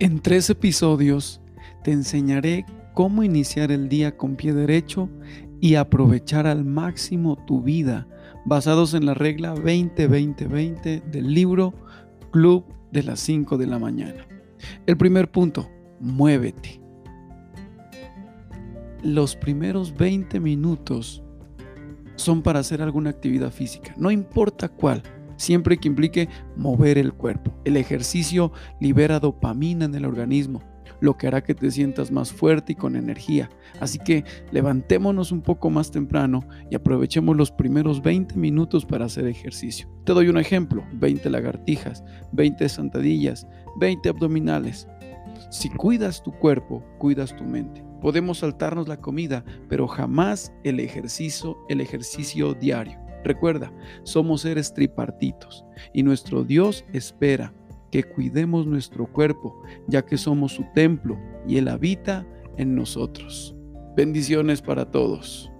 En tres episodios te enseñaré cómo iniciar el día con pie derecho y aprovechar al máximo tu vida basados en la regla 20-20-20 del libro Club de las 5 de la mañana. El primer punto, muévete. Los primeros 20 minutos son para hacer alguna actividad física, no importa cuál siempre que implique mover el cuerpo. El ejercicio libera dopamina en el organismo, lo que hará que te sientas más fuerte y con energía. Así que levantémonos un poco más temprano y aprovechemos los primeros 20 minutos para hacer ejercicio. Te doy un ejemplo, 20 lagartijas, 20 sentadillas, 20 abdominales. Si cuidas tu cuerpo, cuidas tu mente. Podemos saltarnos la comida, pero jamás el ejercicio, el ejercicio diario. Recuerda, somos seres tripartitos y nuestro Dios espera que cuidemos nuestro cuerpo, ya que somos su templo y Él habita en nosotros. Bendiciones para todos.